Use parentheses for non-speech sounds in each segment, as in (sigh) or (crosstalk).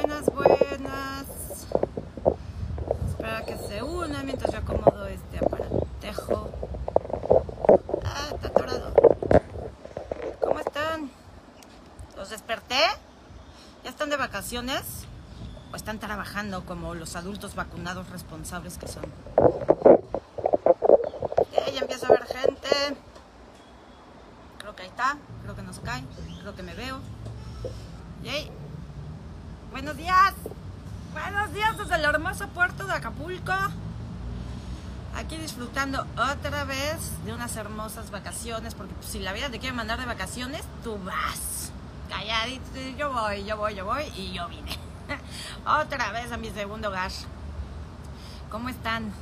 Buenas, buenas. Espera que se una mientras yo acomodo este aparatejo. Ah, está atorado. ¿Cómo están? ¿Los desperté? ¿Ya están de vacaciones? ¿O están trabajando como los adultos vacunados responsables que son? Ok, ya empiezo a ver gente. Creo que ahí está. Creo que no se cae. Creo que me veo. Yay. Buenos días. Buenos días desde el hermoso puerto de Acapulco. Aquí disfrutando otra vez de unas hermosas vacaciones, porque pues, si la vida te quiere mandar de vacaciones, tú vas. Calladito, yo voy, yo voy, yo voy y yo vine. (laughs) otra vez a mi segundo hogar. ¿Cómo están?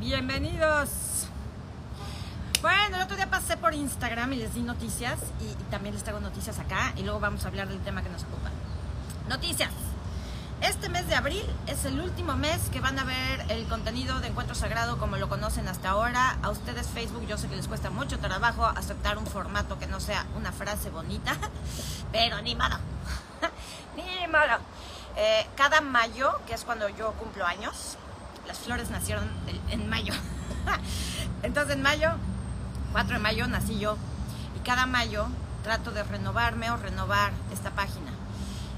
Bienvenidos. Bueno, el otro día pasé por Instagram y les di noticias y, y, también les traigo noticias acá y luego vamos a hablar del tema que nos ocupa. Noticias. Este mes de abril es el último mes que van a ver el contenido de Encuentro Sagrado como lo conocen hasta ahora. A ustedes Facebook yo sé que les cuesta mucho trabajo aceptar un formato que no sea una frase bonita, (laughs) pero ni modo. (laughs) ni modo. Eh, cada mayo, que es cuando yo cumplo años, las flores nacieron en mayo. (laughs) Entonces en mayo 4 de mayo nací yo y cada mayo trato de renovarme o renovar esta página.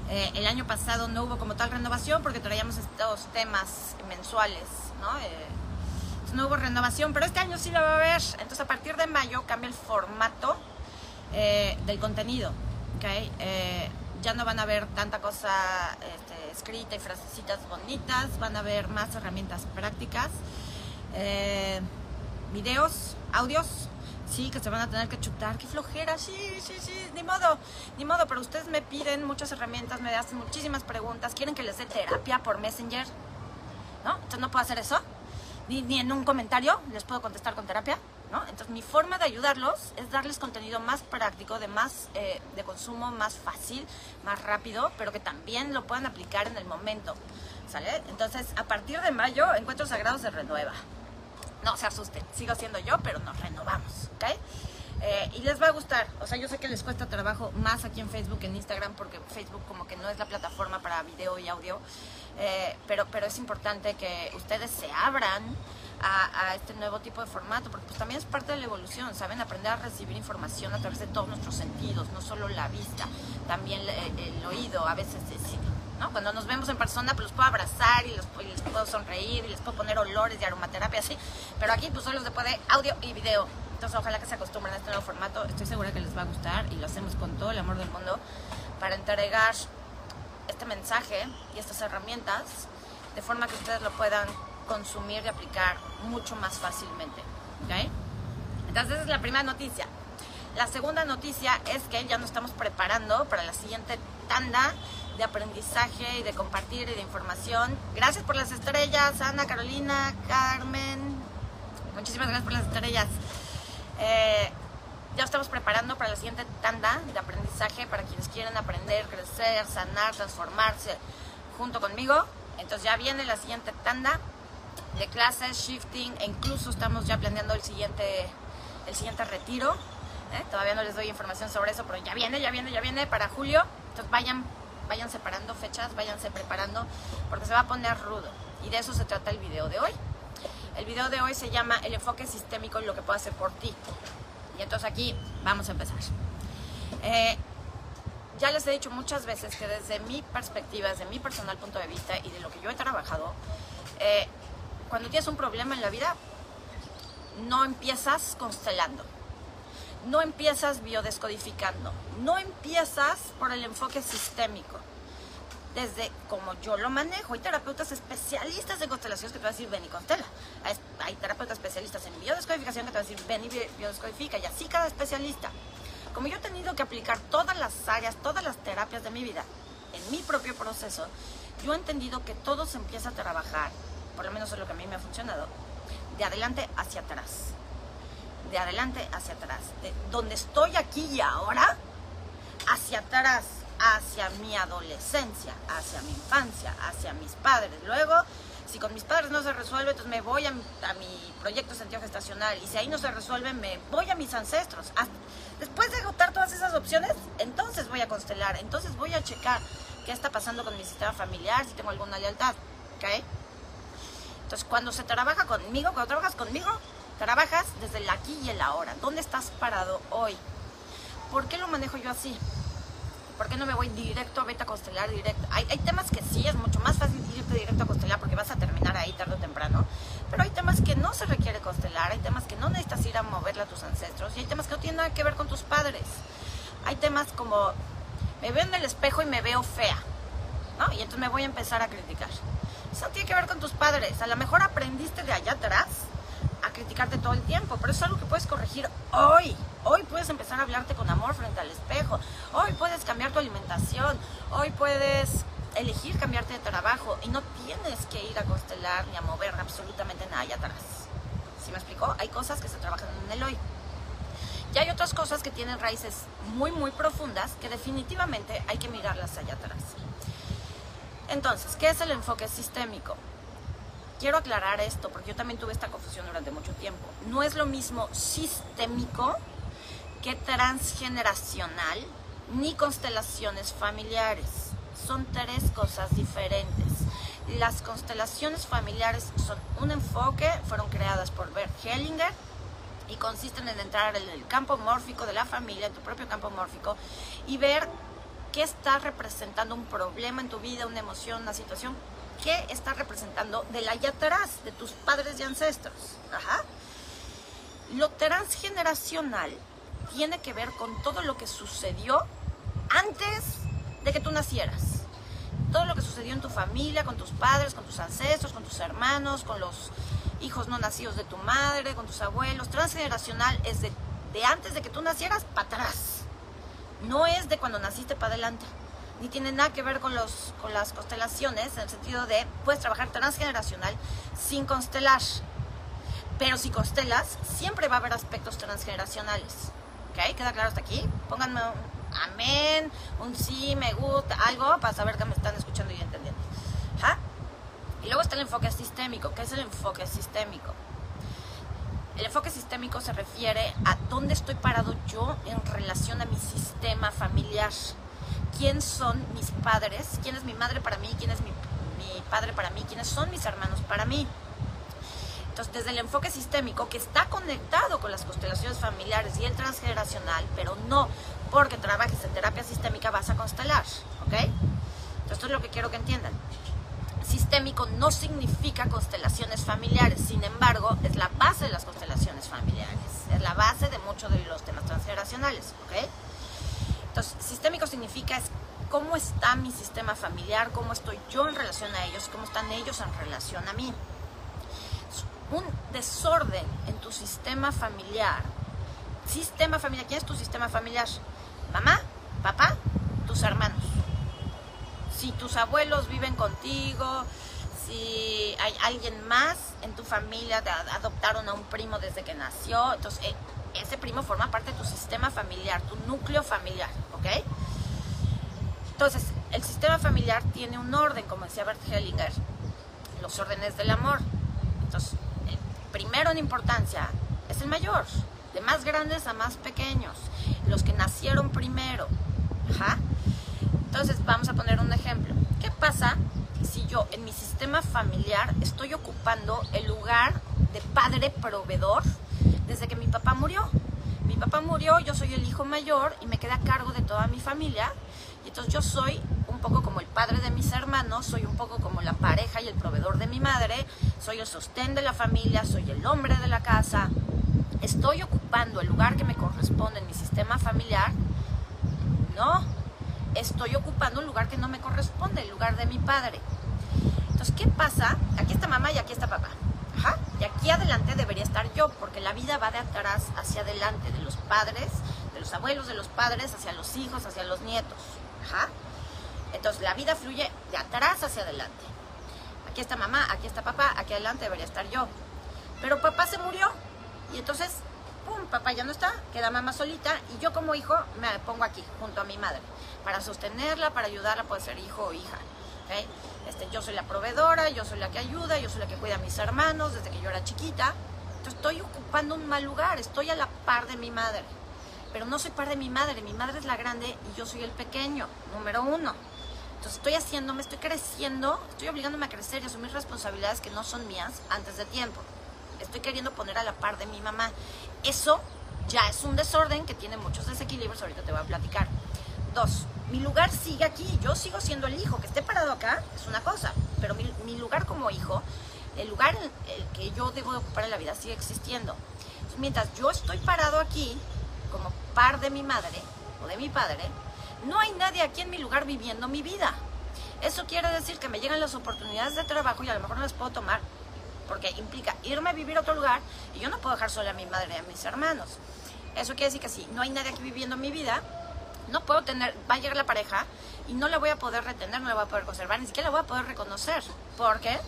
Eh, el año pasado no hubo como tal renovación porque traíamos estos temas mensuales, ¿no? Eh, no hubo renovación, pero este año sí lo va a haber. Entonces a partir de mayo cambia el formato eh, del contenido, ¿okay? ya no van a ver tanta cosa este, escrita y frasecitas bonitas, van a ver más herramientas prácticas, videos, audios, sí, que se van a tener que chutar, qué flojera, sí, sí, sí, ni modo, ni modo, pero ustedes me piden muchas herramientas, me hacen muchísimas preguntas, quieren que les dé terapia por Messenger, ¿no? Entonces no puedo hacer eso, ni, ni en un comentario les puedo contestar con terapia, ¿no? Entonces mi forma de ayudarlos es darles contenido más práctico, de más, eh, de consumo más fácil, más rápido, pero que también lo puedan aplicar en el momento, ¿sale? Entonces a partir de mayo Encuentros Sagrados se renueva, no se asusten, sigo siendo yo, pero nos renovamos, ¿ok? Eh, y les va a gustar, o sea, yo sé que les cuesta trabajo más aquí en Facebook en Instagram, porque Facebook como que no es la plataforma para video y audio, eh, pero, pero es importante que ustedes se abran a, este nuevo tipo de formato, porque pues también es parte de la evolución, ¿saben? Aprender a recibir información a través de todos nuestros sentidos, no solo la vista, también el, el oído, a veces sí, ¿no? Cuando nos vemos en persona, pues los puedo abrazar y, los, y, les puedo sonreír y les puedo poner olores de aromaterapia, así. Pero aquí, pues solo se puede audio y video. Entonces, ojalá que se acostumbren a este nuevo formato. Estoy segura que les va a gustar y lo hacemos con todo el amor del mundo para entregar este mensaje y estas herramientas de forma que ustedes lo puedan consumir y aplicar mucho más fácilmente. ¿Ok? Entonces, esa es la primera noticia. La segunda noticia es que ya nos estamos preparando para la siguiente tanda de aprendizaje y de compartir y de información. Gracias por las estrellas, Ana, Carolina, Carmen. Muchísimas gracias por las estrellas. Eh, ya estamos preparando para la siguiente tanda de aprendizaje para quienes quieren aprender, crecer, sanar, transformarse junto conmigo. Entonces ya viene la siguiente tanda de clases, shifting e incluso estamos ya planeando el siguiente, el siguiente retiro. ¿eh? Todavía no les doy información sobre eso, pero ya viene, ya viene, ya viene para julio. Entonces vayan vayan separando fechas, váyanse preparando, porque se va a poner rudo. Y de eso se trata el video de hoy. El video de hoy se llama El enfoque sistémico y lo que puedo hacer por ti. Y entonces aquí vamos a empezar. Eh, ya les he dicho muchas veces que desde mi perspectiva, desde mi personal punto de vista y de lo que yo he trabajado, eh, cuando tienes un problema en la vida, no empiezas constelando no empiezas biodescodificando, no empiezas por el enfoque sistémico. Desde como yo lo manejo, hay terapeutas especialistas en constelaciones que te van a decir ven y constela. Hay terapeutas especialistas en biodescodificación que te van a decir ven y biodescodifica, y así cada especialista. Como yo he tenido que aplicar todas las áreas, todas las terapias de mi vida en mi propio proceso, yo he entendido que todo se empieza a trabajar, por lo menos es lo que a mí me ha funcionado, de adelante hacia atrás de adelante hacia atrás, de donde estoy aquí y ahora, hacia atrás, hacia mi adolescencia, hacia mi infancia, hacia mis padres. Luego Si con mis padres no se resuelve, entonces me voy a, mi- a mi proyecto sentido gestacional. Y si ahí no se resuelve, me voy a mis ancestros. Después de agotar todas esas opciones, entonces voy a constelar. Entonces voy a checar qué está pasando con mi sistema familiar, si tengo alguna lealtad. ¿Ok? Entonces, cuando se trabaja conmigo, cuando trabajas conmigo, trabajas desde el aquí y el ahora. ¿Dónde estás parado hoy? ¿Por qué lo manejo yo así? ¿Por qué no me voy directo a beta constelar directo? Hay, hay temas que sí es mucho más fácil irte directo a constelar porque vas a terminar ahí tarde o temprano. Pero hay temas que no se requiere constelar, hay temas que no necesitas ir a moverle a tus ancestros y hay temas que no tienen nada que ver con tus padres. Hay temas como me veo en el espejo y me veo fea, ¿no? Y entonces me voy a empezar a criticar. Eso tiene que ver con tus padres. A lo mejor aprendiste de allá atrás a criticarte todo el tiempo, pero es algo que puedes corregir hoy. Hoy puedes empezar a hablarte con amor frente al espejo. Hoy puedes cambiar tu alimentación. Hoy puedes elegir cambiarte de trabajo y no tienes que ir a constelar ni a mover absolutamente nada allá atrás. ¿Sí me explicó? Hay cosas que se trabajan en el hoy. Y hay otras cosas que tienen raíces muy, muy profundas que definitivamente hay que mirarlas allá atrás. Entonces, ¿qué es el enfoque sistémico? Quiero aclarar esto porque yo también tuve esta confusión durante mucho tiempo. No es lo mismo sistémico que transgeneracional ni constelaciones familiares. Son tres cosas diferentes. Las constelaciones familiares son un enfoque, fueron creadas por Bert Hellinger y consisten en entrar en el campo mórfico de la familia, en tu propio campo mórfico, y ver qué está representando un problema en tu vida, una emoción, una situación, qué está representando del allá atrás, de tus padres y ancestros. Ajá. Lo transgeneracional tiene que ver con todo lo que sucedió antes de que tú nacieras. Todo lo que sucedió en tu familia, con tus padres, con tus ancestros, con tus hermanos, con los hijos no nacidos de tu madre, con tus abuelos. Transgeneracional es de, de antes de que tú nacieras para atrás. No es de cuando naciste para adelante. Ni tiene nada que ver con, los, con las constelaciones, en el sentido de puedes trabajar transgeneracional sin constelar. Pero si constelas, siempre va a haber aspectos transgeneracionales. ¿Ok? ¿Queda claro hasta aquí? Pónganme un amén, un sí, me gusta, algo para saber que me están escuchando y entendiendo. ¿Ja? Y luego está el enfoque sistémico. ¿Qué es el enfoque sistémico? El enfoque sistémico se refiere a dónde estoy parado yo en relación a mi sistema familiar. ¿Quién son mis padres? ¿Quién es mi madre para mí? ¿Quién es mi, mi padre para mí? ¿Quiénes son mis hermanos para mí? Entonces, desde el enfoque sistémico, que está conectado con las constelaciones familiares y el transgeneracional, pero no porque trabajes en terapia sistémica vas a constelar, ¿ok? Entonces, esto es lo que quiero que entiendan. Sistémico no significa constelaciones familiares, sin embargo, es la base de las constelaciones familiares, es la base de muchos de los temas transgeneracionales, ¿ok? Entonces, sistémico significa es cómo está mi sistema familiar, cómo estoy yo en relación a ellos, cómo están ellos en relación a mí un desorden en tu sistema familiar. Sistema familiar, ¿quién es tu sistema familiar? Mamá, papá, tus hermanos. Si tus abuelos viven contigo, si hay alguien más en tu familia, te adoptaron a un primo desde que nació, entonces eh, ese primo forma parte de tu sistema familiar, tu núcleo familiar, Entonces, el sistema familiar tiene un orden, como decía Bert Hellinger, los órdenes del amor. Entonces, primero en importancia es el mayor, de más grandes a más pequeños, los que nacieron primero. Ajá. Entonces, vamos a poner un ejemplo. ¿Qué pasa si yo en mi sistema familiar estoy ocupando el lugar de padre proveedor desde que mi papá murió? Mi papá murió, yo soy el hijo mayor y me quedé a cargo de toda mi familia. Y entonces yo soy un poco como el padre de mis hermanos, soy un poco como la pareja y el proveedor de mi madre, soy el sostén de la familia, soy el hombre de la casa. ¿Estoy ocupando el lugar que me corresponde en mi sistema familiar? No, estoy ocupando un lugar que no me corresponde, el lugar de mi padre. Entonces, ¿qué pasa? Aquí está mamá y aquí está papá. Ajá. Y aquí adelante debería estar yo, porque la vida va de atrás hacia adelante, de los padres, de los abuelos, de los padres, hacia los hijos, hacia los nietos. Ajá. Entonces, la vida fluye de atrás hacia adelante. Aquí está mamá, aquí está papá, aquí adelante debería estar yo. Pero papá se murió. Y entonces, pum, papá ya no está, queda mamá solita y yo como hijo me pongo aquí, junto a mi madre, para sostenerla, para ayudarla, puede ser hijo o hija. ¿Ok? Este, yo soy la proveedora, yo soy la que ayuda, yo soy la que cuida a mis hermanos desde que yo era chiquita. Entonces estoy ocupando un mal lugar, estoy a la par de mi madre. Pero no soy par de mi madre, mi madre es la grande y yo soy el pequeño, número uno. Entonces estoy haciendo, me estoy creciendo, estoy obligándome a crecer y asumir responsabilidades que no son mías antes de tiempo. Estoy queriendo poner a la par de mi mamá. Eso ya es un desorden que tiene muchos desequilibrios, ahorita te voy a platicar. Dos, mi lugar sigue aquí, yo sigo siendo el hijo, que esté parado acá es una cosa, pero mi, mi lugar como hijo, el lugar en el que yo debo ocupar en la vida sigue existiendo. Entonces, mientras yo estoy parado aquí, como par de mi madre o de mi padre, no hay nadie aquí en mi lugar viviendo mi vida. Eso quiere decir que me llegan las oportunidades de trabajo y a lo mejor no las puedo tomar porque implica irme a vivir a otro lugar y yo no puedo dejar sola a mi madre y a mis hermanos. Eso quiere decir que si no hay nadie aquí viviendo mi vida, no puedo tener, va a llegar la pareja y no la voy a poder retener, no la voy a poder conservar, ni siquiera la voy a poder reconocer. Porque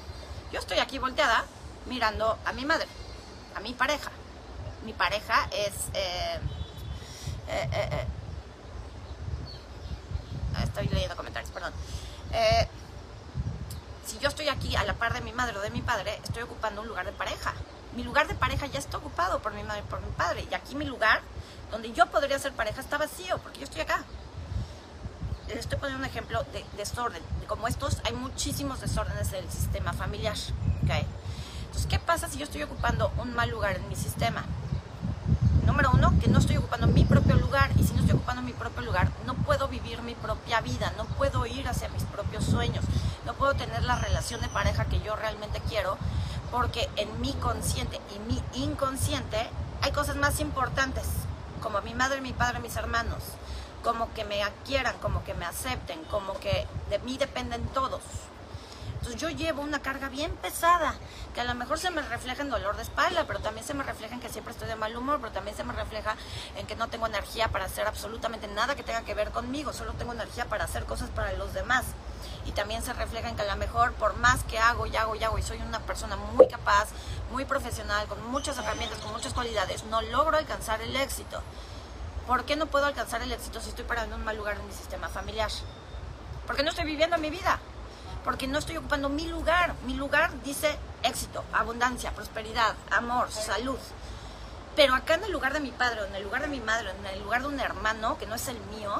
yo estoy aquí volteada mirando a mi madre, a mi pareja. Mi pareja es... Eh, eh, eh, estoy leyendo comentarios, perdón. si yo estoy aquí a la par de mi madre o de mi padre, estoy ocupando un lugar de pareja. Mi lugar de pareja ya está ocupado por mi madre y por mi padre. Y aquí mi lugar, donde yo podría ser pareja, está vacío, porque yo estoy acá. Les estoy poniendo un ejemplo de desorden. Como estos, hay muchísimos desórdenes en el sistema familiar. ¿okay? Entonces, ¿qué pasa si yo estoy ocupando un mal lugar en mi sistema? Número uno, que no estoy ocupando mi propio lugar. Y si no estoy ocupando mi propio lugar, no puedo vivir mi propia vida, no puedo ir hacia mis propios sueños, no puedo tener la relación de pareja que yo realmente quiero, porque en mi consciente y mi inconsciente hay cosas más importantes, como mi madre, mi padre, mis hermanos, como que me quieran, como que me acepten, como que de mí dependen todos. Entonces yo llevo una carga bien pesada, que a lo mejor se me refleja en dolor de espalda, pero también se me refleja en que siempre estoy de mal humor, pero también se me refleja en que no tengo energía para hacer absolutamente nada que tenga que ver conmigo, solo tengo energía para hacer cosas para los demás. Y también se refleja en que a lo mejor por más que hago y hago y hago y soy una persona muy capaz, muy profesional, con muchas herramientas, con muchas cualidades, no logro alcanzar el éxito. ¿Por qué no puedo alcanzar el éxito si estoy parado en un mal lugar en mi sistema familiar? Porque no estoy viviendo mi vida porque no estoy ocupando mi lugar. Mi lugar dice éxito, abundancia, prosperidad, amor, salud. Pero acá en el lugar de mi padre, en el lugar de mi madre, en el lugar de un hermano que no es el mío,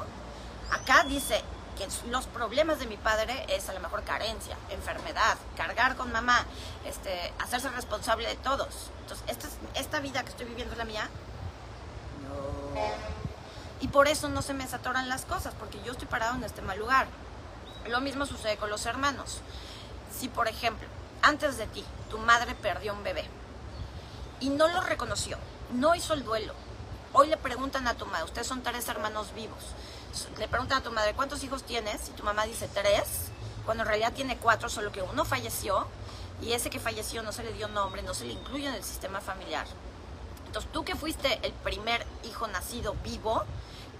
acá dice que los problemas de mi padre es a lo mejor carencia, enfermedad, cargar con mamá, este, hacerse responsable de todos. Entonces, esta, esta vida que estoy viviendo es la mía. No. Y por eso no se me saturan las cosas, porque yo estoy parado en este mal lugar. Lo mismo sucede con los hermanos. Si, por ejemplo, antes de ti, tu madre perdió un bebé y no lo reconoció, no hizo el duelo, hoy le preguntan a tu madre, ustedes son tres hermanos vivos, le preguntan a tu madre, ¿cuántos hijos tienes? Y tu mamá dice tres, cuando en realidad tiene cuatro, solo que uno falleció y ese que falleció no se le dio nombre, no se le incluye en el sistema familiar. Entonces tú que fuiste el primer hijo nacido vivo,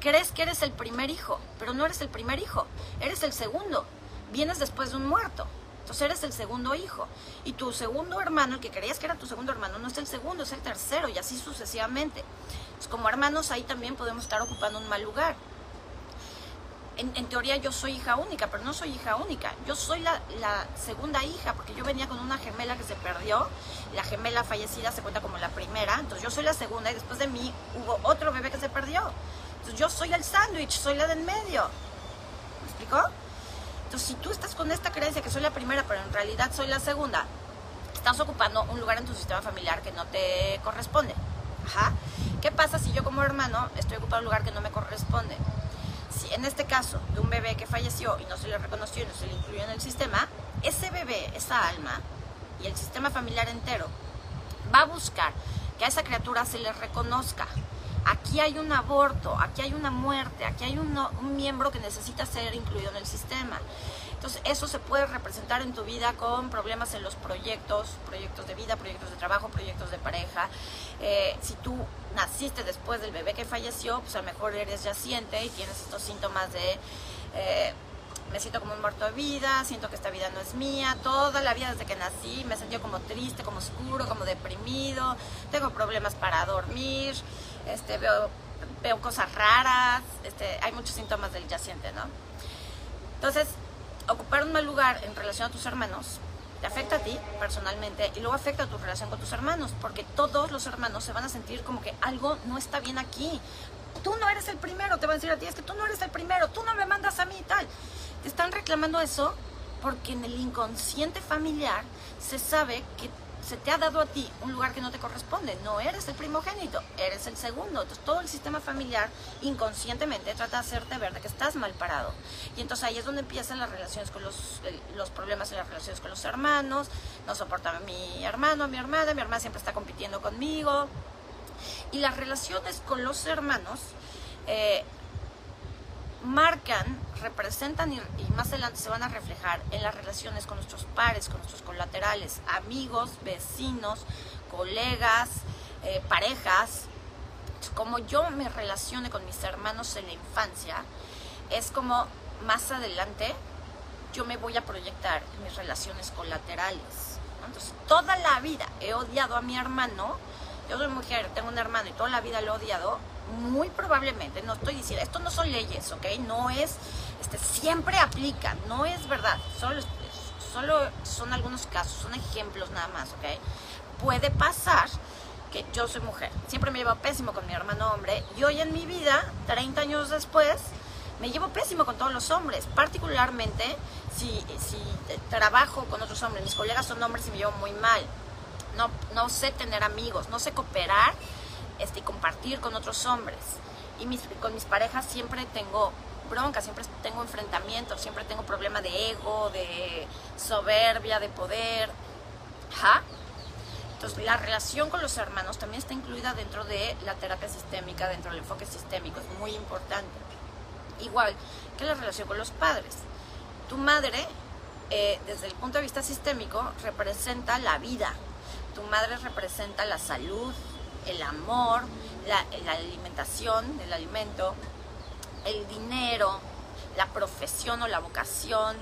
crees que eres el primer hijo, pero no eres el primer hijo, eres el segundo. Vienes después de un muerto. Entonces eres el segundo hijo. Y tu segundo hermano, el que creías que era tu segundo hermano, no es el segundo, es el tercero y así sucesivamente. Entonces, como hermanos ahí también podemos estar ocupando un mal lugar. En, teoría yo soy hija única, pero no soy hija única. Yo soy la, la, segunda hija, porque yo venía con una gemela que se perdió. La gemela fallecida se cuenta como la primera. Entonces yo soy la segunda y después de mí hubo otro bebé que se perdió yo soy el sándwich, soy la del medio. ¿Me explicó? Entonces, si tú estás con esta creencia que soy la primera, pero en realidad soy la segunda, estás ocupando un lugar en tu sistema familiar que no te corresponde. Ajá. ¿Qué pasa si yo como hermano estoy ocupando un lugar que no me corresponde? Si en este caso de un bebé que falleció y no se le reconoció y no se le incluyó en el sistema, ese bebé, esa alma y el sistema familiar entero va a buscar que a esa criatura se le reconozca, aquí hay un aborto, aquí hay una muerte, aquí hay un, miembro que necesita ser incluido en el sistema. Entonces eso se puede representar en tu vida con problemas en los proyectos, proyectos de vida, proyectos de trabajo, proyectos de pareja. Eh, si tú naciste después del bebé que falleció, pues a lo mejor eres yaciente y tienes estos síntomas de... Eh, me siento como un muerto de vida, siento que esta vida no es mía, toda la vida desde que nací me sentí como triste, como oscuro, como deprimido, tengo problemas para dormir, este, veo, veo cosas raras, este, hay muchos síntomas del yaciente, ¿no? Entonces, ocupar un mal lugar en relación a tus hermanos te afecta a ti personalmente y luego afecta a tu relación con tus hermanos, porque todos los hermanos se van a sentir como que algo no está bien aquí. Tú no eres el primero, te van a decir a ti, es que tú no eres el primero, tú no me mandas a mí y tal. Te están reclamando eso porque en el inconsciente familiar se sabe que se te ha dado a ti un lugar que no te corresponde. No eres el primogénito, eres el segundo. Entonces todo el sistema familiar inconscientemente trata de hacerte ver de que estás mal parado. Y entonces ahí es donde empiezan las relaciones con los, los problemas en las relaciones con los hermanos. No soporta a mi hermano, a mi hermana, mi hermana siempre está compitiendo conmigo. Y las relaciones con los hermanos eh, marcan, representan y, más adelante se van a reflejar en las relaciones con nuestros pares, con nuestros colaterales, amigos, vecinos, colegas, eh, parejas. Como yo me relacione con mis hermanos en la infancia, es como más adelante yo me voy a proyectar en mis relaciones colaterales. Entonces, toda la vida he odiado a mi hermano. Yo soy mujer, tengo un hermano y toda la vida lo he odiado muy probablemente, no estoy diciendo, esto no son leyes, ¿ok? No es, este, siempre aplica, no es verdad, solo, solo son algunos casos, son ejemplos nada más, ¿ok? Puede pasar que yo soy mujer, siempre me llevo pésimo con mi hermano hombre y hoy en mi vida, 30 años después, me llevo pésimo con todos los hombres, particularmente si, si trabajo con otros hombres, mis colegas son hombres y me llevo muy mal, no, no sé tener amigos, no sé cooperar este, compartir con otros hombres. Y con mis parejas siempre tengo bronca, siempre tengo enfrentamientos, siempre tengo problema de ego, de soberbia, de poder. Entonces, la relación con los hermanos también está incluida dentro de la terapia sistémica, dentro del enfoque sistémico, es muy importante. Igual que la relación con los padres. Tu madre, eh, desde el punto de vista sistémico, representa la vida. Tu madre representa la salud, el amor, la, alimentación, el alimento, el dinero, la profesión o la vocación,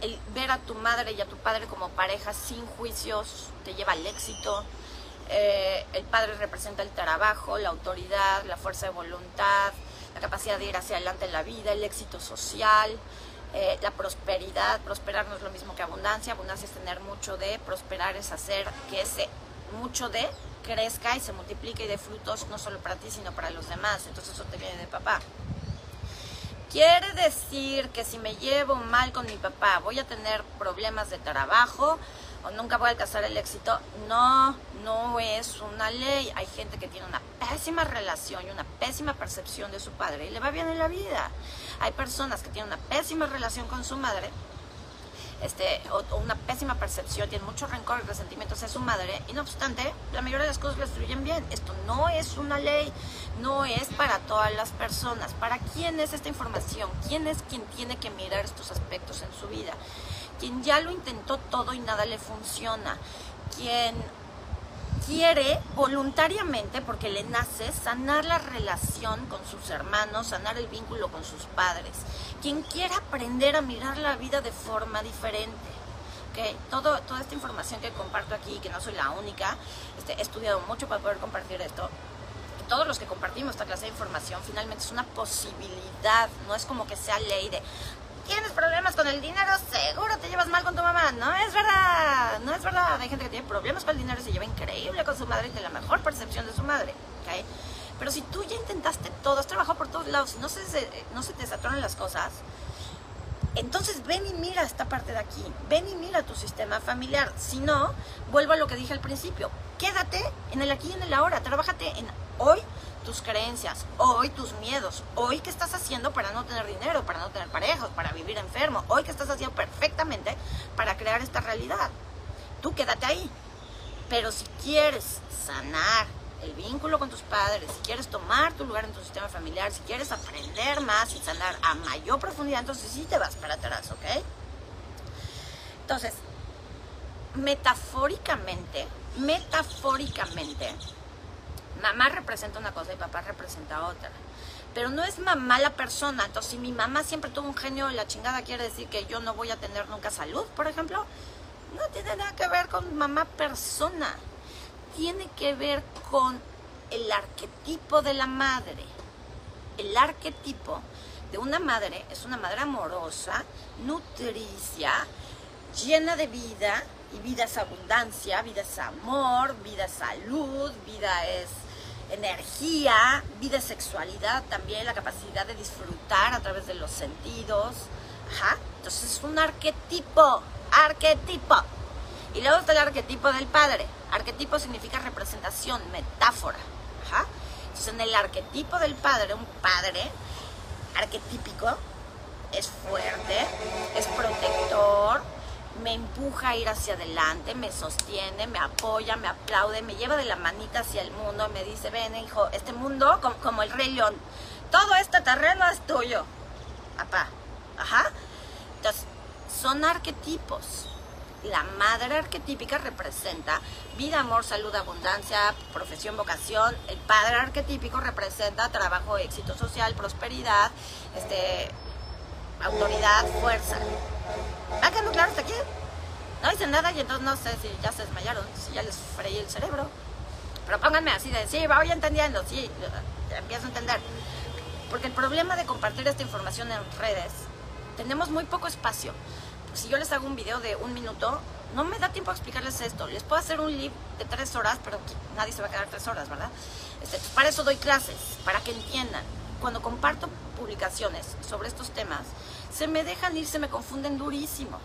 el ver a tu madre y a tu padre como pareja sin juicios te lleva al éxito. Eh, el padre representa el trabajo, la autoridad, la fuerza de voluntad, la capacidad de ir hacia adelante en la vida, el éxito social, eh, la prosperidad. Prosperar no es lo mismo que abundancia. Abundancia es tener mucho de, prosperar es hacer que ese mucho de crezca y se multiplique y dé frutos no solo para ti, sino para los demás. Entonces eso te viene de papá. Quiere decir que si me llevo mal con mi papá, voy a tener problemas de trabajo o nunca voy a alcanzar el éxito. No, no es una ley. Hay gente que tiene una pésima relación y una pésima percepción de su padre y le va bien en la vida. Hay personas que tienen una pésima relación con su madre este, una pésima percepción, tiene mucho rencor y resentimiento hacia su madre, y no obstante, la mayoría de las cosas le destruyen bien. Esto no es una ley, no es para todas las personas. ¿Para quién es esta información? ¿Quién es quien tiene que mirar estos aspectos en su vida? Quien ya lo intentó todo y nada le funciona. Quien quiere voluntariamente, porque le nace, sanar la relación con sus hermanos, sanar el vínculo con sus padres. Quien quiera aprender a mirar la vida de forma diferente. ¿okay? Todo, toda esta información que comparto aquí, que no soy la única, este, he estudiado mucho para poder compartir esto. todos los que compartimos esta clase de información finalmente es una posibilidad, no es como que sea ley de, tienes problemas con el dinero, seguro te llevas mal con tu mamá. No es verdad, no es verdad. Hay gente que tiene problemas con el dinero y se lleva increíble con su madre y tiene la mejor percepción de su madre. ¿okay? Pero si tú ya intentaste todo, has trabajado por todos lados no se, no se te saturan las cosas, entonces ven y mira esta parte de aquí, ven y mira tu sistema familiar. Si no, vuelvo a lo que dije al principio, quédate en el aquí y en el ahora, trabájate en hoy tus creencias, hoy tus miedos, hoy qué estás haciendo para no tener dinero, para no tener parejas, para vivir enfermo, hoy qué estás haciendo perfectamente para crear esta realidad. Tú quédate ahí. Pero si quieres sanar el vínculo con tus padres, si quieres tomar tu lugar en tu sistema familiar, si quieres aprender más y sanar a mayor profundidad, entonces sí te vas para atrás, ¿ok? Entonces, metafóricamente, metafóricamente, mamá representa una cosa y papá representa otra. Pero no es mamá la persona. Entonces, si mi mamá siempre tuvo un genio de la chingada, quiere decir que yo no voy a tener nunca salud, por ejemplo. No tiene nada que ver con mamá persona. Tiene que ver con el arquetipo de la madre. El arquetipo de una madre es una madre amorosa, nutricia, llena de vida, y vida es abundancia, vida es amor, vida es salud, vida es energía, vida sexualidad también, la capacidad de disfrutar a través de los sentidos. Ajá. Entonces es un arquetipo, arquetipo. Y luego está el arquetipo del padre. Arquetipo significa representación, metáfora. Ajá. Entonces en el arquetipo del padre, un padre arquetípico es fuerte, es protector, me empuja a ir hacia adelante, me sostiene, me apoya, me aplaude, me lleva de la manita hacia el mundo, me dice, ven hijo, este mundo como, el rey león, todo este terreno es tuyo, papá, ajá. Entonces, son arquetipos. La madre arquetípica representa vida, amor, salud, abundancia, profesión, vocación. El padre arquetípico representa trabajo, éxito social, prosperidad, este, autoridad, fuerza. ¿Va quedando claro hasta aquí? No dicen nada y entonces no sé si ya se desmayaron, si ya les freí el cerebro. Pero pónganme así de, sí, voy entendiendo, sí, empiezo a entender. Porque el problema de compartir esta información en redes, tenemos muy poco espacio. Si yo les hago un video de un minuto, no me da tiempo a explicarles esto. Les puedo hacer un live de tres horas, pero nadie se va a quedar tres horas, ¿verdad? Este, para eso doy clases, para que entiendan. Cuando comparto publicaciones sobre estos temas, se me dejan ir, se me confunden durísimo.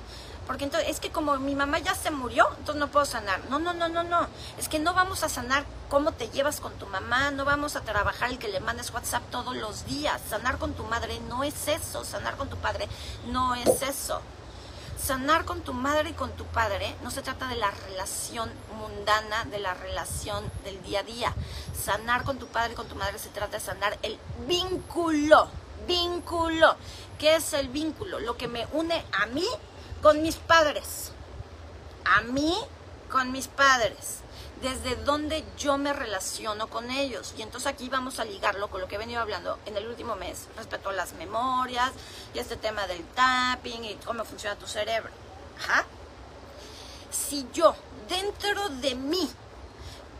Porque entonces, es que como mi mamá ya se murió, entonces no puedo sanar. No, no, no, no, no. Es que no vamos a sanar cómo te llevas con tu mamá, no vamos a trabajar el que le mandes WhatsApp todos los días. Sanar con tu madre no es eso, sanar con tu padre no es eso. Sanar con tu madre y con tu padre no se trata de la relación mundana, de la relación del día a día. Sanar con tu padre y con tu madre se trata de sanar el vínculo vínculo. ¿Qué es el vínculo? Lo que me une a mí con mis padres. A mí con mis padres. Desde donde yo me relaciono con ellos. Y entonces aquí vamos a ligarlo con lo que he venido hablando en el último mes respecto a las memorias y este tema del tapping y cómo funciona tu cerebro. Si yo dentro de mí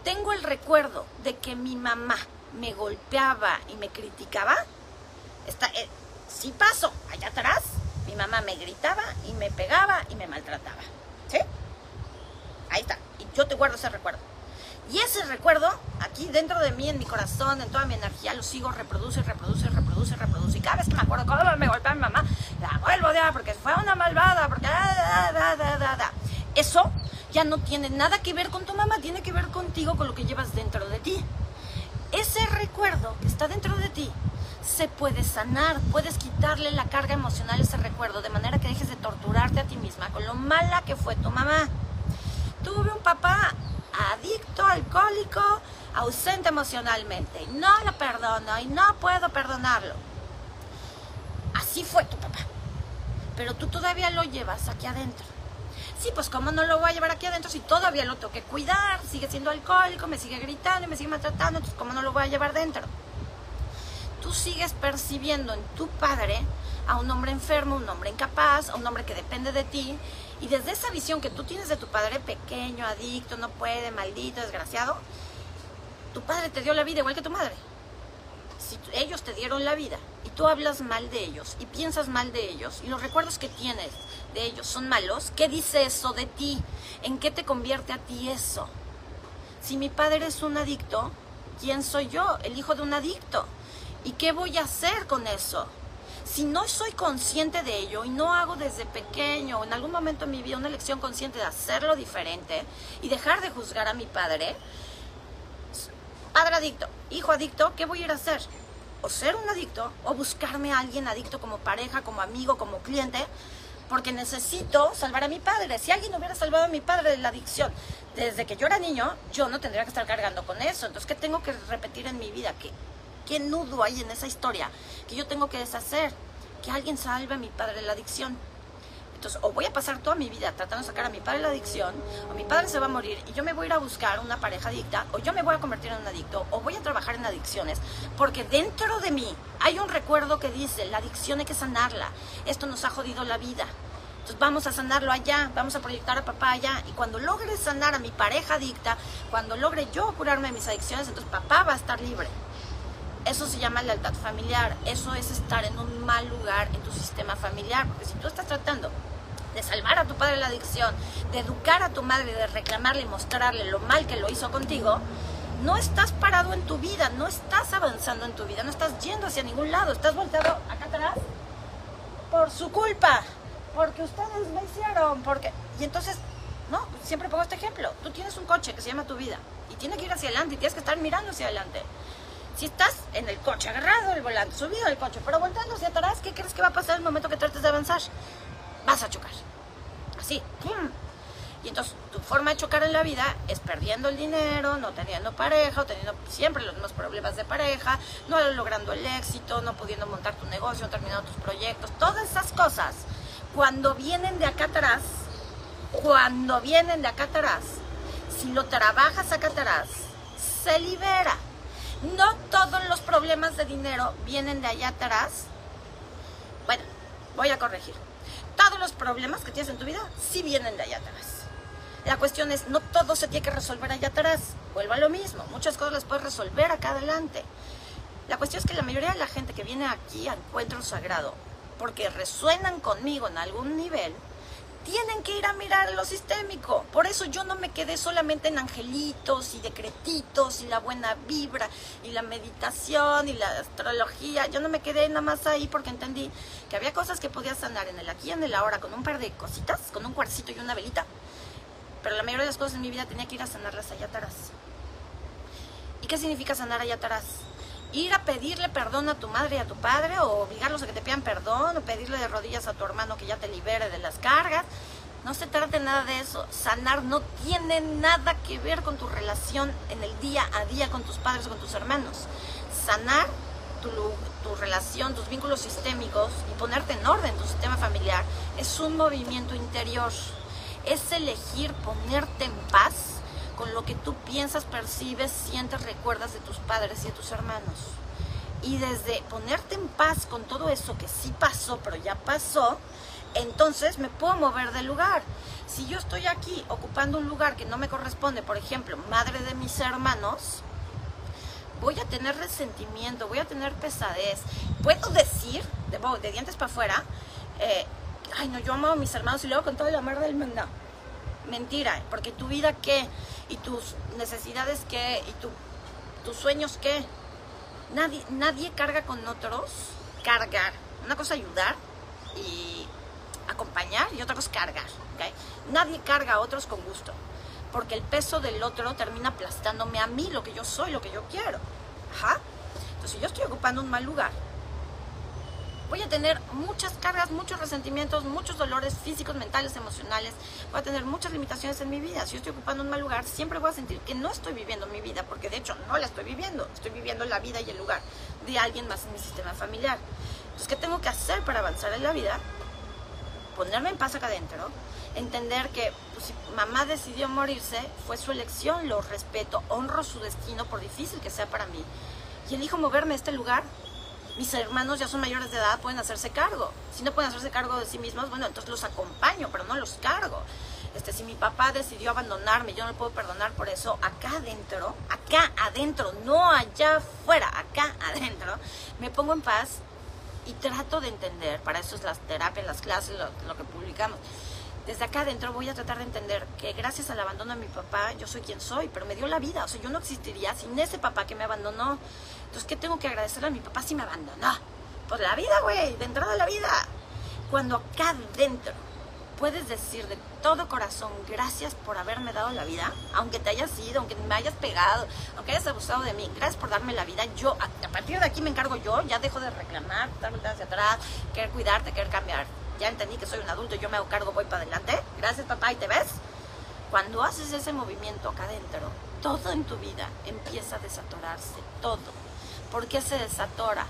tengo el recuerdo de que mi mamá me golpeaba y me criticaba, Está, eh, sí pasó, allá atrás, mi mamá me gritaba y me pegaba y me maltrataba. ¿Sí? Ahí está. Y yo te guardo ese recuerdo. Y ese recuerdo, aquí dentro de mí, en mi corazón, en toda mi energía, lo sigo, reproduce, reproduce, reproduce, reproduce. Y cada vez que me acuerdo cómo me golpea mi mamá, la vuelvo a odiar porque fue una malvada, porque da, da, da. Eso ya no tiene nada que ver con tu mamá, tiene que ver contigo, con lo que llevas dentro de ti. Ese recuerdo que está dentro de ti se puede sanar, puedes quitarle la carga emocional a ese recuerdo de manera que dejes de torturarte a ti misma con lo mala que fue tu mamá. Tuve un papá adicto, alcohólico, ausente emocionalmente. No lo perdono y no puedo perdonarlo. Así fue tu papá. Pero tú todavía lo llevas aquí adentro. Sí, pues cómo no lo voy a llevar aquí adentro si todavía lo tengo que cuidar, sigue siendo alcohólico, me sigue gritando, me sigue maltratando, entonces cómo no lo voy a llevar dentro tú sigues percibiendo en tu padre a un hombre enfermo, un hombre incapaz, a un hombre que depende de ti. Y desde esa visión que tú tienes de tu padre pequeño, adicto, no puede, maldito, desgraciado, tu padre te dio la vida igual que tu madre. Si ellos te dieron la vida y tú hablas mal de ellos y piensas mal de ellos y los recuerdos que tienes de ellos son malos, ¿qué dice eso de ti? ¿En qué te convierte a ti eso? Si mi padre es un adicto, ¿quién soy yo? El hijo de un adicto. ¿Y qué voy a hacer con eso? Si no soy consciente de ello y no hago desde pequeño o en algún momento en mi vida una elección consciente de hacerlo diferente y dejar de juzgar a mi padre, padre adicto, hijo adicto, ¿qué voy a ir a hacer? O ser un adicto o buscarme a alguien adicto como pareja, como amigo, como cliente, porque necesito salvar a mi padre. Si alguien hubiera salvado a mi padre de la adicción desde que yo era niño, yo no tendría que estar cargando con eso. Entonces, ¿qué tengo que repetir en mi vida? Que qué nudo hay en esa historia que yo tengo que deshacer, que alguien salve a mi padre de la adicción. Entonces, o voy a pasar toda mi vida tratando de sacar a mi padre de la adicción, o mi padre se va a morir y yo me voy a ir a buscar una pareja adicta, o yo me voy a convertir en un adicto, o voy a trabajar en adicciones, porque dentro de mí hay un recuerdo que dice, la adicción hay que sanarla, esto nos ha jodido la vida. Entonces vamos a sanarlo allá, vamos a proyectar a papá allá, y cuando logre sanar a mi pareja adicta, cuando logre yo curarme de mis adicciones, entonces papá va a estar libre. Eso se llama lealtad familiar. Eso es estar en un mal lugar en tu sistema familiar. Porque si tú estás tratando de salvar a tu padre de la adicción, de educar a tu madre, de reclamarle y mostrarle lo mal que lo hizo contigo, no estás parado en tu vida, no estás avanzando en tu vida, no estás yendo hacia ningún lado, estás volteado acá atrás por su culpa, porque ustedes me hicieron, porque... Y entonces, no, siempre pongo este ejemplo, tú tienes un coche que se llama tu vida y tiene que ir hacia adelante y tienes que estar mirando hacia adelante. Si estás en el coche, agarrado el volante, subido del coche, pero volteando hacia atrás, ¿qué crees que va a pasar el momento que trates de avanzar? Vas a chocar. Así. Y entonces tu forma de chocar en la vida es perdiendo el dinero, no teniendo pareja, o teniendo siempre los mismos problemas de pareja, no logrando el éxito, no pudiendo montar tu negocio, no terminando tus proyectos, todas esas cosas, cuando vienen de acá atrás, cuando vienen de acá atrás, si lo trabajas acá atrás, se libera. No todos los problemas de dinero vienen de allá atrás. Bueno, voy a corregir. Todos los problemas que tienes en tu vida sí vienen de allá atrás. La cuestión es, no todo se tiene que resolver allá atrás. Vuelvo a lo mismo. Muchas cosas las puedes resolver acá adelante. La cuestión es que la mayoría de la gente que viene aquí a Encuentro Sagrado, porque resuenan conmigo en algún nivel, tienen que ir a mirar lo sistémico. Por eso yo no me quedé solamente en angelitos y decretitos y la buena vibra y la meditación y la astrología. Yo no me quedé nada más ahí porque entendí que había cosas que podía sanar en el aquí y en el ahora con un par de cositas, con un cuarcito y una velita. Pero la mayoría de las cosas en mi vida tenía que ir a sanarlas allá atrás. ¿Y qué significa sanar allá atrás? Ir a pedirle perdón a tu madre y a tu padre, o obligarlos a que te pidan perdón, o pedirle de rodillas a tu hermano que ya te libere de las cargas. No se trata nada de eso. Sanar no tiene nada que ver con tu relación en el día a día con tus padres o con tus hermanos. Sanar tu, tu, relación, tus vínculos sistémicos y ponerte en orden tu sistema familiar es un movimiento interior es elegir ponerte en paz con lo que tú piensas, percibes, sientes, recuerdas de tus padres y de tus hermanos. Y desde ponerte en paz con todo eso que sí pasó, pero ya pasó, entonces me puedo mover del lugar. Si yo estoy aquí ocupando un lugar que no me corresponde, por ejemplo, madre de mis hermanos, voy a tener resentimiento, voy a tener pesadez. Puedo decir, de, dientes para afuera, eh, ay no, yo amo a mis hermanos y luego con todo el amor del mundo. Mentira, porque tu vida qué, y tus necesidades qué, y tu, tus sueños qué. Nadie, nadie carga con otros, cargar. Una cosa ayudar y acompañar y otra cosa cargar. ¿okay? Nadie carga a otros con gusto, porque el peso del otro termina aplastándome a mí, lo que yo soy, lo que yo quiero. Ajá. Entonces, yo estoy ocupando un mal lugar, voy a tener muchas cargas, muchos resentimientos, muchos dolores físicos, mentales, emocionales, voy a tener muchas limitaciones en mi vida. Si yo estoy ocupando un mal lugar, siempre voy a sentir que no estoy viviendo mi vida, porque de hecho no la estoy viviendo, estoy viviendo la vida y el lugar de alguien más en mi sistema familiar. Entonces, ¿qué tengo que hacer para avanzar en la vida? Ponerme en paz acá adentro, entender que pues, si mamá decidió morirse, fue su elección, lo respeto, honro su destino, por difícil que sea para mí, y elijo moverme a este lugar mis hermanos ya son mayores de edad, pueden hacerse cargo. Si no pueden hacerse cargo de sí mismos, bueno, entonces los acompaño, pero no los cargo. Este, si mi papá decidió abandonarme, yo no puedo perdonar por eso, acá adentro, acá adentro, no allá afuera, acá adentro, me pongo en paz y trato de entender, para eso es las terapias, las clases, lo que publicamos. Desde acá adentro voy a tratar de entender que gracias al abandono de mi papá, yo soy quien soy, pero me dio la vida, o sea, yo no existiría sin ese papá que me abandonó. Entonces, ¿qué tengo que agradecerle a mi papá si me abandonó? Pues la vida, güey, de entrada la vida. Cuando acá dentro puedes decir de todo corazón, gracias por haberme dado la vida, aunque te hayas ido, aunque me hayas pegado, aunque hayas abusado de mí, gracias por darme la vida, yo a, partir de aquí me encargo yo, ya dejo de reclamar, dar hacia atrás, querer cuidarte, querer cambiar. Ya entendí que soy un adulto, yo me hago cargo, voy para adelante. Gracias papá, y te ves. Cuando haces ese movimiento acá adentro, todo en tu vida empieza a desatorarse, todo ¿Por qué se desatora?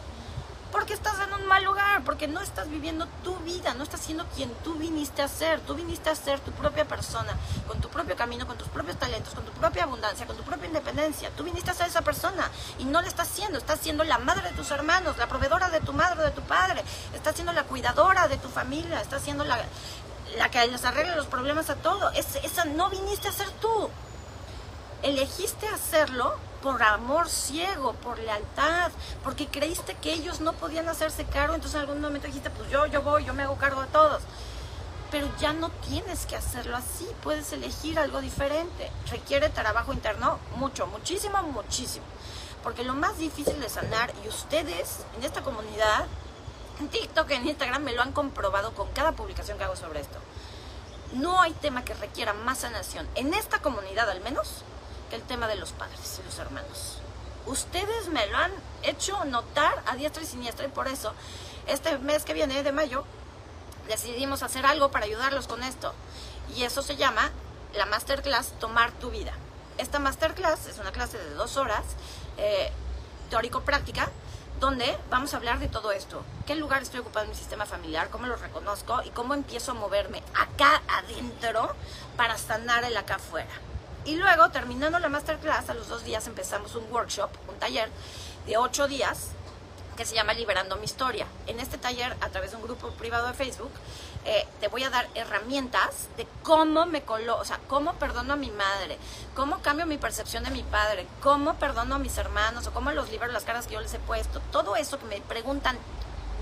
Porque estás en un mal lugar, porque no estás viviendo tu vida, no estás siendo quien tú viniste a ser. Tú viniste a ser tu propia persona, con tu propio camino, con tus propios talentos, con tu propia abundancia, con tu propia independencia. Tú viniste a ser esa persona y no le estás siendo. Estás siendo la madre de tus hermanos, la proveedora de tu madre o de tu padre. Estás siendo la cuidadora de tu familia, estás siendo la, la que les arregla los problemas a todo. esa no viniste a ser tú. Elegiste hacerlo por amor ciego, por lealtad, porque creíste que ellos no podían hacerse cargo, entonces en algún momento dijiste, pues yo, yo voy, yo me hago cargo de todos. Pero ya no tienes que hacerlo así, puedes elegir algo diferente. Requiere trabajo interno mucho, muchísimo, muchísimo. Porque lo más difícil de sanar, y ustedes en esta comunidad, en TikTok, en Instagram, me lo han comprobado con cada publicación que hago sobre esto. No hay tema que requiera más sanación, en esta comunidad al menos, el tema de los padres y los hermanos. Ustedes me lo han hecho notar a diestra y siniestra y por eso este mes que viene de mayo decidimos hacer algo para ayudarlos con esto. Y eso se llama la masterclass Tomar tu vida. Esta masterclass es una clase de dos horas, eh, teórico-práctica, donde vamos a hablar de todo esto. ¿Qué lugar estoy ocupando en mi sistema familiar? ¿Cómo lo reconozco? Y cómo empiezo a moverme acá adentro para sanar el acá afuera. Y luego, terminando la masterclass, a los dos días empezamos un workshop, un taller de ocho días que se llama Liberando mi historia. En este taller, a través de un grupo privado de Facebook, eh, te voy a dar herramientas de cómo me colo, o sea, cómo perdono a mi madre, cómo cambio mi percepción de mi padre, cómo perdono a mis hermanos o cómo los libero las caras que yo les he puesto. Todo eso que me preguntan,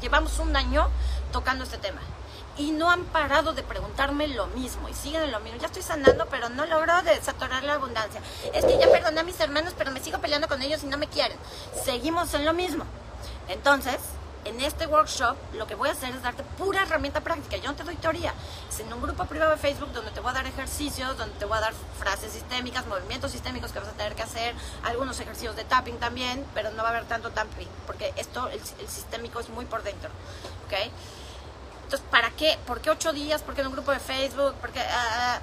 llevamos un año tocando este tema y no han parado de preguntarme lo mismo y siguen en lo mismo. Ya estoy sanando, pero no logro desatorar la abundancia. Es que ya perdoné a mis hermanos, pero me sigo peleando con ellos y no me quieren. Seguimos en lo mismo. Entonces, en este workshop lo que voy a hacer es darte pura herramienta práctica. Yo no te doy teoría. Es en un grupo privado de Facebook donde te voy a dar ejercicios, donde te voy a dar frases sistémicas, movimientos sistémicos que vas a tener que hacer, algunos ejercicios de tapping también, pero no va a haber tanto tapping, porque esto, el, el sistémico es muy por dentro. ¿Ok? Entonces, ¿para qué? ¿Por qué ocho días? ¿Por qué en un grupo de Facebook? ¿Por ah,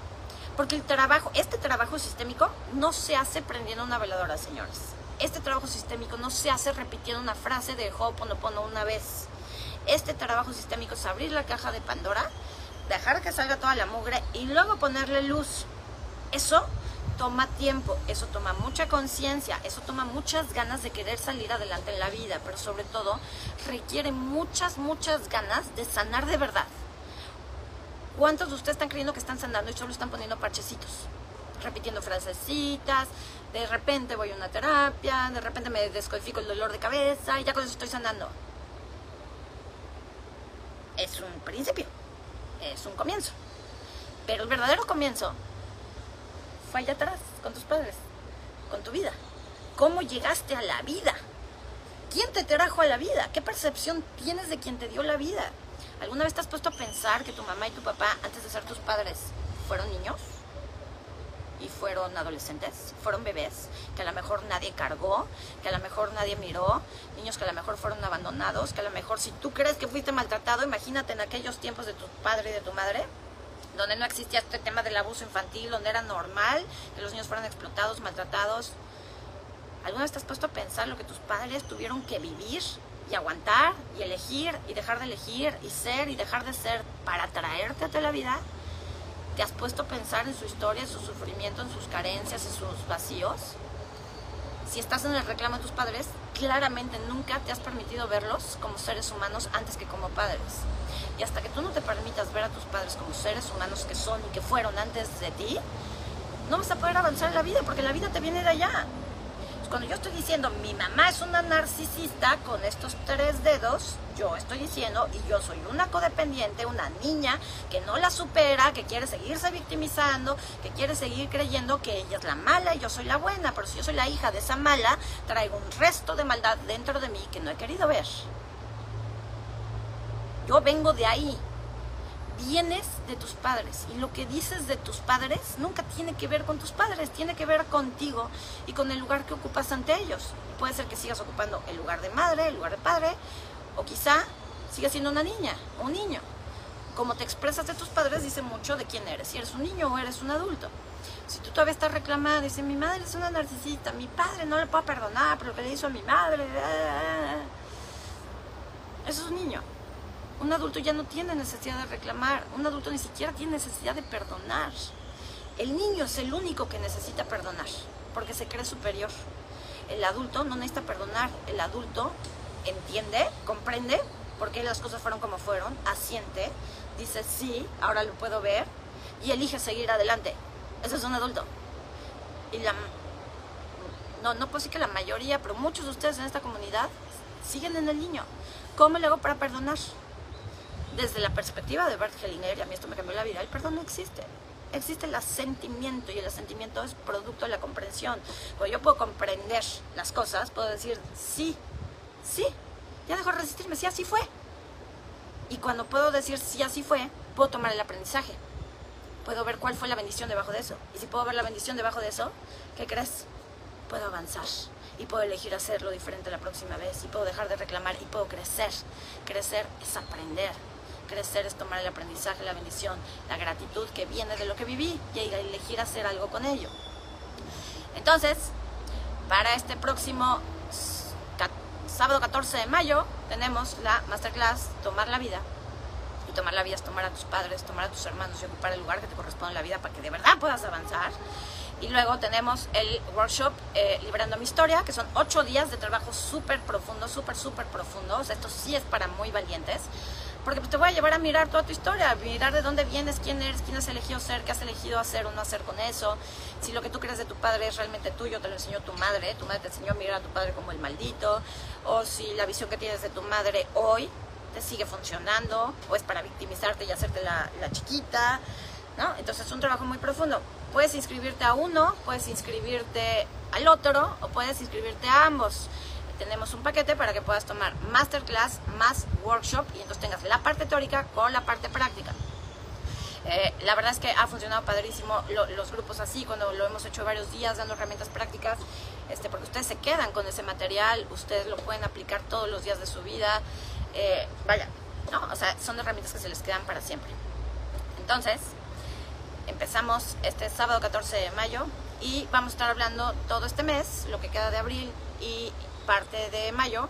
porque el trabajo, este trabajo sistémico no se hace prendiendo una veladora, señores. Este trabajo sistémico no se hace repitiendo una frase de Ho'oponopono una vez. Este trabajo sistémico es abrir la caja de Pandora, dejar que salga toda la mugre y luego ponerle luz. Eso toma tiempo, eso toma mucha conciencia, eso toma muchas ganas de querer salir adelante en la vida, pero sobre todo requiere muchas, muchas ganas de sanar de verdad. ¿Cuántos de ustedes están creyendo que están sanando y solo están poniendo parchecitos? Repitiendo frasecitas, de repente voy a una terapia, de repente me descodifico el dolor de cabeza y ya con eso estoy sanando. Es un principio, es un comienzo. Pero el verdadero comienzo fue allá atrás, con tus padres, con tu vida. ¿Cómo llegaste a la vida? ¿Quién te trajo a la vida? ¿Qué percepción tienes de quien te dio la vida? ¿Alguna vez te has puesto a pensar que tu mamá y tu papá, antes de ser tus padres, fueron niños? y fueron adolescentes, fueron bebés, que a lo mejor nadie cargó, que a lo mejor nadie miró, niños que a lo mejor fueron abandonados, que a lo mejor si tú crees que fuiste maltratado, imagínate en aquellos tiempos de tu padre y de tu madre, donde no existía este tema del abuso infantil, donde era normal que los niños fueran explotados, maltratados. ¿Alguna vez te has puesto a pensar lo que tus padres tuvieron que vivir y aguantar y elegir y dejar de elegir y ser y dejar de ser para traerte a la vida? ¿Te has puesto a pensar en su historia, en su sufrimiento, en sus carencias, en sus vacíos? Si estás en el reclamo de tus padres, claramente nunca te has permitido verlos como seres humanos antes que como padres. Y hasta que tú no te permitas ver a tus padres como seres humanos que son y que fueron antes de ti, no vas a poder avanzar en la vida porque la vida te viene de allá. Cuando yo estoy diciendo mi mamá es una narcisista con estos tres dedos, yo estoy diciendo y yo soy una codependiente, una niña que no la supera, que quiere seguirse victimizando, que quiere seguir creyendo que ella es la mala y yo soy la buena, pero si yo soy la hija de esa mala, traigo un resto de maldad dentro de mí que no he querido ver. Yo vengo de ahí. Vienes de tus padres y lo que dices de tus padres nunca tiene que ver con tus padres, tiene que ver contigo y con el lugar que ocupas ante ellos. Puede ser que sigas ocupando el lugar de madre, el lugar de padre, o quizá sigas siendo una niña, un niño. Como te expresas de tus padres dice mucho de quién eres, si eres un niño o eres un adulto. Si tú todavía estás reclamando, dice, mi madre es una narcisista, mi padre no le puedo perdonar por lo que le hizo a mi madre. Eso es un niño. Un adulto ya no tiene necesidad de reclamar, un adulto ni siquiera tiene necesidad de perdonar. El niño es el único que necesita perdonar, porque se cree superior. El adulto no necesita perdonar, el adulto entiende, comprende por qué las cosas fueron como fueron, asiente, dice sí, ahora lo puedo ver y elige seguir adelante. Eso es un adulto. Y la no, no puedo decir que la mayoría, pero muchos de ustedes en esta comunidad siguen en el niño. ¿Cómo le hago para perdonar? Desde la perspectiva de Bert Hellinger, y a mí esto me cambió la vida, el perdón no existe. Existe el asentimiento y el asentimiento es producto de la comprensión. Cuando yo puedo comprender las cosas, puedo decir, sí, sí, ya dejó de resistirme, sí, así fue. Y cuando puedo decir, sí, así fue, puedo tomar el aprendizaje. Puedo ver cuál fue la bendición debajo de eso. Y si puedo ver la bendición debajo de eso, ¿qué crees? Puedo avanzar y puedo elegir hacerlo diferente la próxima vez y puedo dejar de reclamar y puedo crecer. Crecer es aprender. Crecer es tomar el aprendizaje, la bendición, la gratitud que viene de lo que viví y elegir hacer algo con ello. Entonces, para este próximo sábado 14 de mayo tenemos la masterclass Tomar la vida. Y tomar la vida es tomar a tus padres, tomar a tus hermanos y ocupar el lugar que te corresponde en la vida para que de verdad puedas avanzar. Y luego tenemos el workshop eh, Liberando mi historia, que son ocho días de trabajo súper profundo, súper, súper profundo. esto sí es para muy valientes. Porque pues, te voy a llevar a mirar toda tu historia, a mirar de dónde vienes, quién eres, quién has elegido ser, qué has elegido hacer o no hacer con eso. Si lo que tú crees de tu padre es realmente tuyo, te lo enseñó tu madre, tu madre te enseñó a mirar a tu padre como el maldito. O si la visión que tienes de tu madre hoy te sigue funcionando, o es para victimizarte y hacerte la, la chiquita. ¿no? Entonces es un trabajo muy profundo. Puedes inscribirte a uno, puedes inscribirte al otro o puedes inscribirte a ambos. Tenemos un paquete para que puedas tomar masterclass más workshop y entonces tengas la parte teórica con la parte práctica. Eh, la verdad es que ha funcionado padrísimo los grupos así, cuando lo hemos hecho varios días dando herramientas prácticas, este, porque ustedes se quedan con ese material, ustedes lo pueden aplicar todos los días de su vida. Eh, vaya, ¿no? O sea, son herramientas que se les quedan para siempre. Entonces, Empezamos este sábado 14 de mayo y vamos a estar hablando todo este mes, lo que queda de abril y parte de mayo,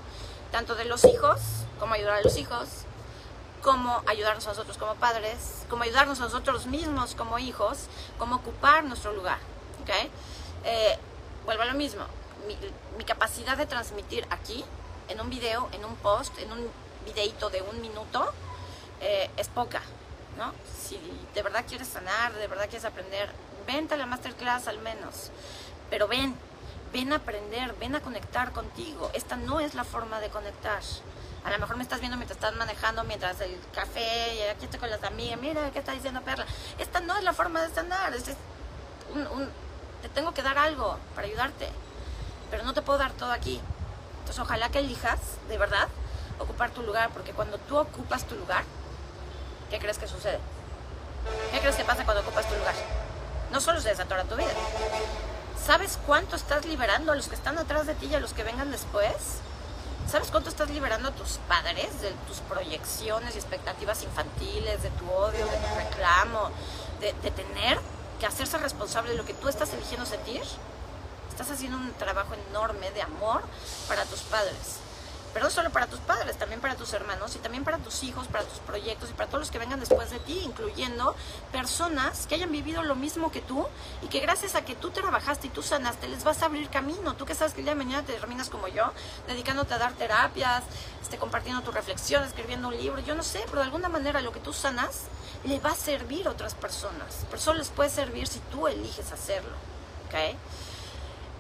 tanto de los hijos, cómo ayudar a los hijos, cómo ayudarnos a nosotros como padres, cómo ayudarnos a nosotros mismos como hijos, cómo ocupar nuestro lugar. ¿okay? Eh, vuelvo a lo mismo, mi, capacidad de transmitir aquí, en un video, en un post, en un videito de un minuto, eh, es poca. ¿no? Si de verdad quieres sanar, de verdad quieres aprender, vente a la masterclass al menos. Pero ven, ven a aprender, ven a conectar contigo. Esta no es la forma de conectar. A lo mejor me estás viendo mientras estás manejando, mientras el café, y aquí estoy con las amigas, mira, ¿qué está diciendo Perla? Esta no es la forma de sanar, es un, te tengo que dar algo para ayudarte, pero no te puedo dar todo aquí. Entonces ojalá que elijas, de verdad, ocupar tu lugar, porque cuando tú ocupas tu lugar, ¿qué crees que sucede? ¿Qué crees que pasa cuando ocupas tu lugar? No solo se desatora tu vida. ¿Sabes cuánto estás liberando a los que están atrás de ti y a los que vengan después? ¿Sabes cuánto estás liberando a tus padres de tus proyecciones y expectativas infantiles, de tu odio, de tu reclamo, de, de tener que hacerse responsable de lo que tú estás eligiendo sentir? Estás haciendo un trabajo enorme de amor para tus padres pero no solo para tus padres, también para tus hermanos y también para tus hijos, para tus proyectos y para todos los que vengan después de ti, incluyendo personas que hayan vivido lo mismo que tú y que gracias a que tú trabajaste y tú sanaste, les vas a abrir camino. Tú que sabes que el día de mañana te terminas como yo, dedicándote a dar terapias, este, compartiendo tu reflexión, escribiendo un libro, yo no sé, pero de alguna manera lo que tú sanas le va a servir a otras personas. Pero solo les puede servir si tú eliges hacerlo. ¿ok?,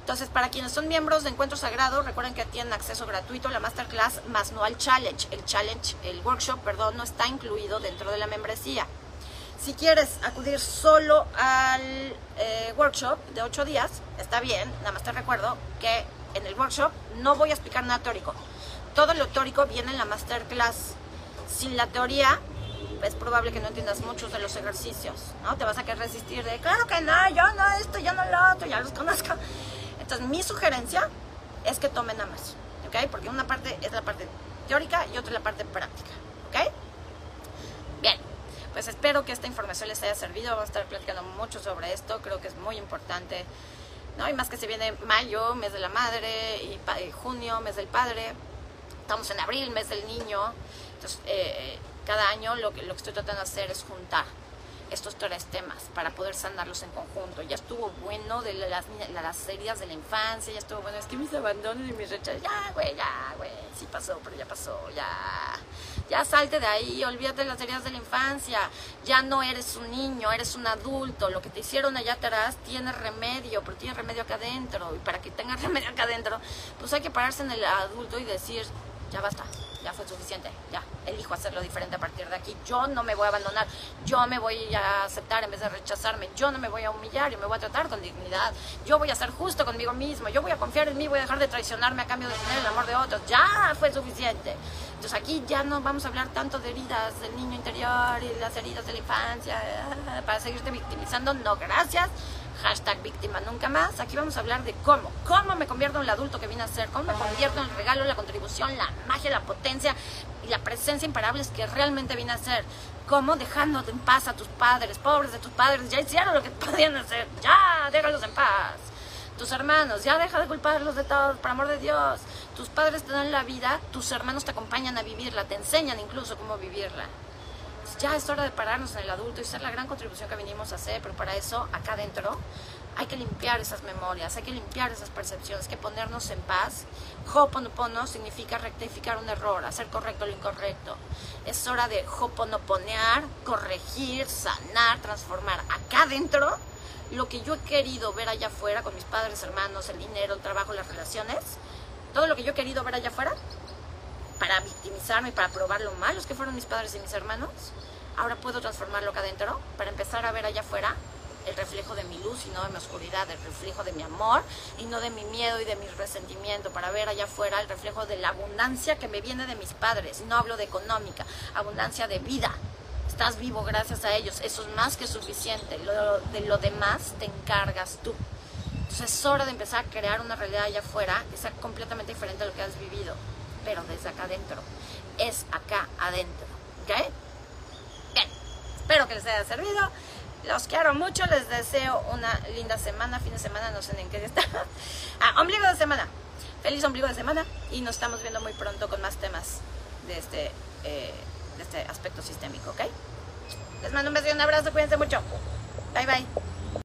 entonces, para quienes son miembros de Encuentro Sagrado, recuerden que tienen acceso gratuito a la masterclass, más no al challenge. El challenge, el workshop, perdón, no está incluido dentro de la membresía. Si quieres acudir solo al eh, workshop de 8 días, está bien, nada más te recuerdo que en el workshop no voy a explicar nada teórico. Todo lo teórico viene en la masterclass. Sin la teoría, es probable que no entiendas muchos de los ejercicios, ¿no? Te vas a querer resistir de, claro que no, yo no esto, yo no lo otro, ya los conozco. Entonces, mi sugerencia es que tomen ambas, ¿ok? Porque una parte es la parte teórica y otra es la parte práctica, ¿ok? Bien, pues espero que esta información les haya servido. Vamos a estar platicando mucho sobre esto, creo que es muy importante, ¿no? Y más que se viene mayo, mes de la madre, y, junio, mes del padre. Estamos en abril, mes del niño. Entonces, eh, cada año lo que, lo que estoy tratando de hacer es juntar estos tres temas para poder sanarlos en conjunto. Ya estuvo bueno de las, las heridas de la infancia, ya estuvo bueno, es que mis abandonos y mis rechazos, ya, güey, ya, güey, sí pasó, pero ya pasó, ya. Ya salte de ahí, olvídate de las heridas de la infancia. Ya no eres un niño, eres un adulto. Lo que te hicieron allá atrás tiene remedio, pero tiene remedio acá adentro. Y para que tenga (laughs) remedio acá adentro, pues hay que pararse en el adulto y decir, ya basta, ya fue suficiente, ya, elijo hacerlo diferente a partir de aquí. Yo no me voy a abandonar, yo me voy a aceptar en vez de rechazarme, yo no me voy a humillar, y me voy a tratar con dignidad, yo voy a ser justo conmigo mismo, yo voy a confiar en mí, voy a dejar de traicionarme a cambio de tener el amor de otros, ya fue suficiente. Entonces aquí ya no vamos a hablar tanto de heridas del niño interior y las heridas de la infancia eh, para seguirte victimizando, no, gracias hashtag víctima nunca más. Aquí vamos a hablar de cómo, cómo me convierto en el adulto que vine a ser, cómo me convierto en el regalo, la contribución, la magia, la potencia y la presencia imparables que realmente vine a ser. Cómo dejándote en paz a tus padres, pobres de tus padres, ya hicieron lo que podían hacer, ya déjalos en paz. Tus hermanos, ya deja de culparlos de todo, por amor de Dios. Tus padres te dan la vida, tus hermanos te acompañan a vivirla, te enseñan incluso cómo vivirla ya es hora de pararnos en el adulto y ser la gran contribución que venimos a hacer, pero para eso, acá adentro, hay que limpiar esas memorias, hay que limpiar esas percepciones, hay que ponernos en paz. Hoponopono significa rectificar un error, hacer correcto lo incorrecto. Es hora de hoponoponear, corregir, sanar, transformar. Acá adentro, lo que yo he querido ver allá afuera con mis padres, hermanos, el dinero, el trabajo, las relaciones, todo lo que yo he querido ver allá afuera, para victimizarme y para probar lo malos que fueron mis padres y mis hermanos, ahora puedo transformarlo acá adentro para empezar a ver allá afuera el reflejo de mi luz y no de mi oscuridad, el reflejo de mi amor y no de mi miedo y de mi resentimiento, para ver allá afuera el reflejo de la abundancia que me viene de mis padres. No hablo de económica, abundancia de vida. Estás vivo gracias a ellos, eso es más que suficiente. Lo, de lo demás te encargas tú. Entonces es hora de empezar a crear una realidad allá afuera que sea completamente diferente a lo que has vivido pero desde acá adentro. Es acá adentro. ¿Ok? Espero que les haya servido. Los quiero mucho. Les deseo una linda semana. Fin de semana, no sé en qué está. Ah, ombligo de semana. Feliz ombligo de semana. Y nos estamos viendo muy pronto con más temas de este, eh, de este aspecto sistémico. ¿Ok? Les mando un beso y un abrazo. Cuídense mucho. Bye bye.